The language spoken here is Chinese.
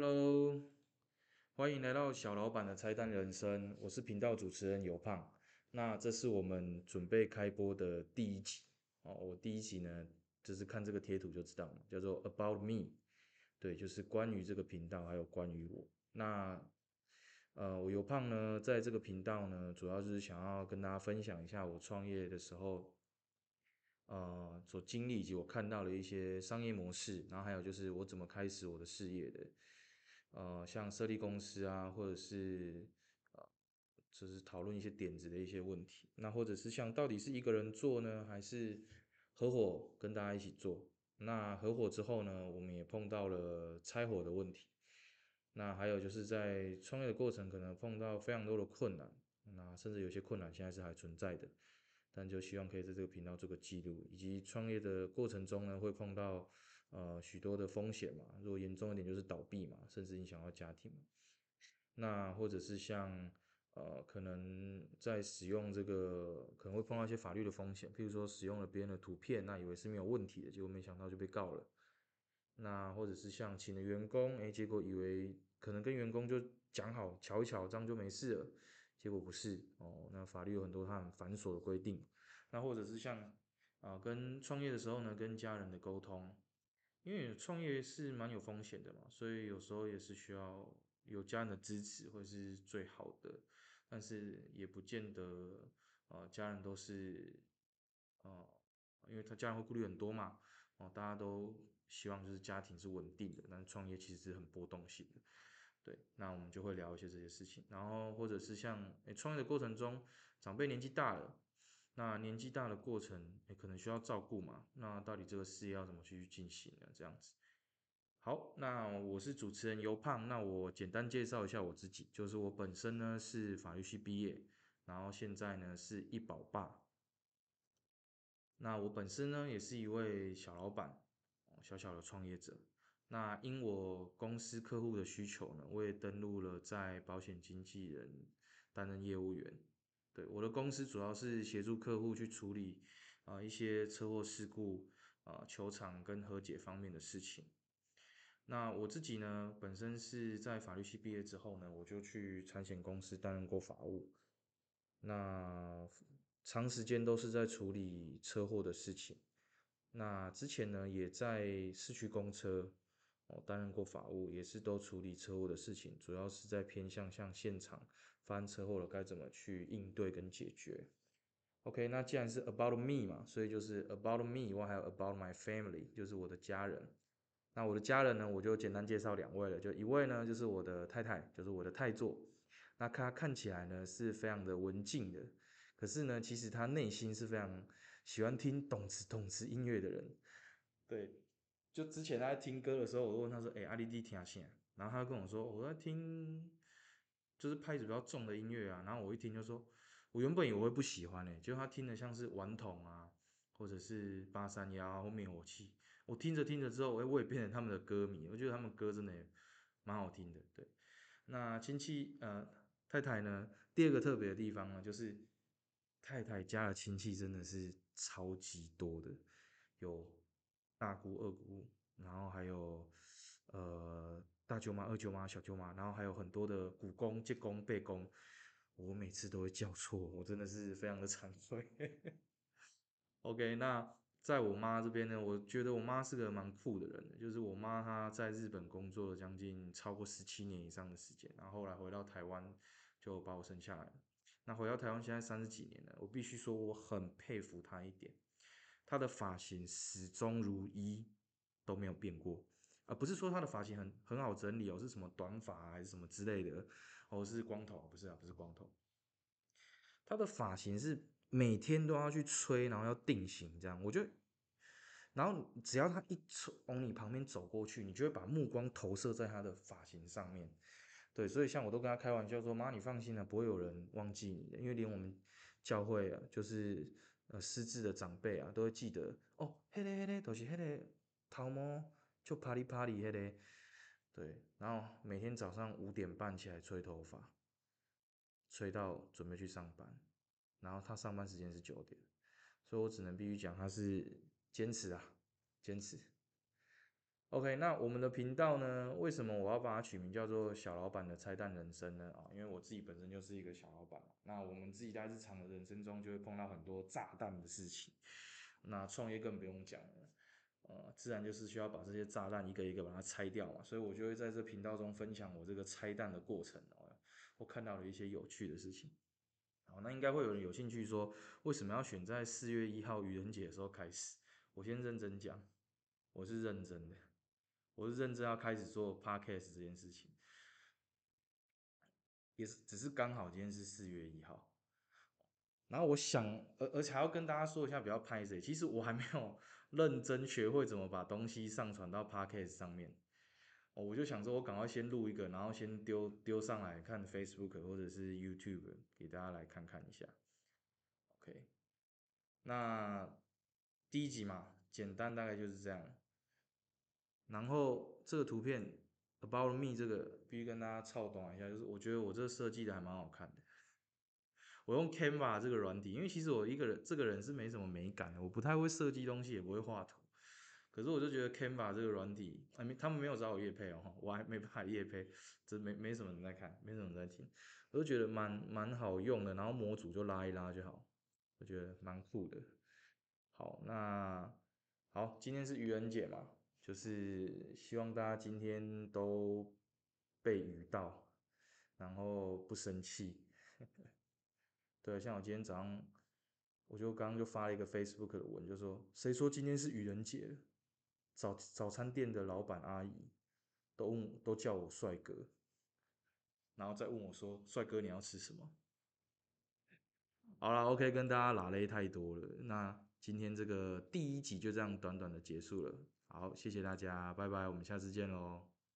Hello，欢迎来到小老板的拆弹人生，我是频道主持人尤胖。那这是我们准备开播的第一集哦。我第一集呢，就是看这个贴图就知道了，叫做 About Me，对，就是关于这个频道还有关于我。那呃，我尤胖呢，在这个频道呢，主要就是想要跟大家分享一下我创业的时候。呃，所经历以及我看到的一些商业模式，然后还有就是我怎么开始我的事业的，呃，像设立公司啊，或者是呃，就是讨论一些点子的一些问题，那或者是像到底是一个人做呢，还是合伙跟大家一起做？那合伙之后呢，我们也碰到了拆伙的问题，那还有就是在创业的过程可能碰到非常多的困难，那甚至有些困难现在是还存在的。但就希望可以在这个频道做个记录，以及创业的过程中呢，会碰到呃许多的风险嘛。如果严重一点就是倒闭嘛，甚至影响到家庭。那或者是像呃可能在使用这个可能会碰到一些法律的风险，譬如说使用了别人的图片，那以为是没有问题的，结果没想到就被告了。那或者是像请了员工，哎，结果以为可能跟员工就讲好瞧一瞧，这样就没事了。结果不是哦，那法律有很多它很繁琐的规定，那或者是像啊跟创业的时候呢，跟家人的沟通，因为创业是蛮有风险的嘛，所以有时候也是需要有家人的支持会是最好的，但是也不见得呃家人都是呃，因为他家人会顾虑很多嘛，哦大家都希望就是家庭是稳定的，但是创业其实是很波动性的。对，那我们就会聊一些这些事情，然后或者是像诶创业的过程中，长辈年纪大了，那年纪大的过程，也可能需要照顾嘛，那到底这个事业要怎么去进行呢？这样子。好，那我是主持人尤胖，那我简单介绍一下我自己，就是我本身呢是法律系毕业，然后现在呢是一保爸，那我本身呢也是一位小老板，小小的创业者。那因我公司客户的需求呢，我也登录了在保险经纪人担任业务员。对，我的公司主要是协助客户去处理啊一些车祸事故啊球场跟和解方面的事情。那我自己呢，本身是在法律系毕业之后呢，我就去产险公司担任过法务。那长时间都是在处理车祸的事情。那之前呢，也在市区公车。哦，担任过法务，也是都处理车祸的事情，主要是在偏向像现场发生车祸了该怎么去应对跟解决。OK，那既然是 about me 嘛，所以就是 about me，我还有 about my family，就是我的家人。那我的家人呢，我就简单介绍两位了，就一位呢就是我的太太，就是我的太座。那她看起来呢是非常的文静的，可是呢其实她内心是非常喜欢听动词动词音乐的人。对。就之前他在听歌的时候，我问他说：“哎，阿弟弟听啥？”然后他就跟我说：“我在听，就是拍子比较重的音乐啊。”然后我一听就说：“我原本以为会不喜欢呢，就他听的像是顽童啊，或者是八三幺或灭火器。我听着听着之后，哎，我也变成他们的歌迷。我觉得他们歌真的蛮好听的。对，那亲戚呃太太呢，第二个特别的地方呢，就是太太家的亲戚真的是超级多的，有。大姑、二姑，然后还有呃大舅妈、二舅妈、小舅妈，然后还有很多的姑公、舅公、伯公，我每次都会叫错，我真的是非常的惭愧。OK，那在我妈这边呢，我觉得我妈是个蛮酷的人，就是我妈她在日本工作了将近超过十七年以上的时间，然后后来回到台湾就把我生下来了。那回到台湾现在三十几年了，我必须说我很佩服她一点。他的发型始终如一，都没有变过，而不是说他的发型很很好整理哦，是什么短发还是什么之类的，哦是光头，不是啊，不是光头。他的发型是每天都要去吹，然后要定型这样，我觉得，然后只要他一从你旁边走过去，你就会把目光投射在他的发型上面，对，所以像我都跟他开玩笑说，妈你放心了，不会有人忘记你的，因为连我们教会啊，就是。呃，失智的长辈啊，都会记得哦，嘿嘞嘿嘞，都是嘿嘞，头毛就啪里啪里嘿嘞，对，然后每天早上五点半起来吹头发，吹到准备去上班，然后他上班时间是九点，所以我只能必须讲他是坚持啊，坚持。OK，那我们的频道呢？为什么我要把它取名叫做“小老板的拆弹人生”呢？啊，因为我自己本身就是一个小老板。那我们自己在日常的人生中就会碰到很多炸弹的事情，那创业更不用讲了，呃，自然就是需要把这些炸弹一个一个把它拆掉嘛。所以我就会在这频道中分享我这个拆弹的过程哦，我看到了一些有趣的事情。好，那应该会有人有兴趣说，为什么要选在四月一号愚人节的时候开始？我先认真讲，我是认真的。我是认真要开始做 podcast 这件事情，也是只是刚好今天是四月一号，然后我想，而而且还要跟大家说一下，比较拍谁，其实我还没有认真学会怎么把东西上传到 podcast 上面，哦，我就想说，我赶快先录一个，然后先丢丢上来看 Facebook 或者是 YouTube 给大家来看看一下，OK，那第一集嘛，简单大概就是这样。然后这个图片 about me 这个必须跟大家操短一下，就是我觉得我这个设计的还蛮好看的。我用 Canva 这个软体，因为其实我一个人这个人是没什么美感的，我不太会设计东西，也不会画图。可是我就觉得 Canva 这个软体，还没他们没有找我叶配哦，我还没办法叶配，这没没什么人在看，没什么人在听，我就觉得蛮蛮好用的，然后模组就拉一拉就好，我觉得蛮酷的。好，那好，今天是愚人节嘛。就是希望大家今天都被愚到，然后不生气。对，像我今天早上，我就刚刚就发了一个 Facebook 的文，就说谁说今天是愚人节？早早餐店的老板阿姨都问都叫我帅哥，然后再问我说帅哥你要吃什么？好了，OK，跟大家拉勒太多了，那今天这个第一集就这样短短的结束了。好，谢谢大家，拜拜，我们下次见喽。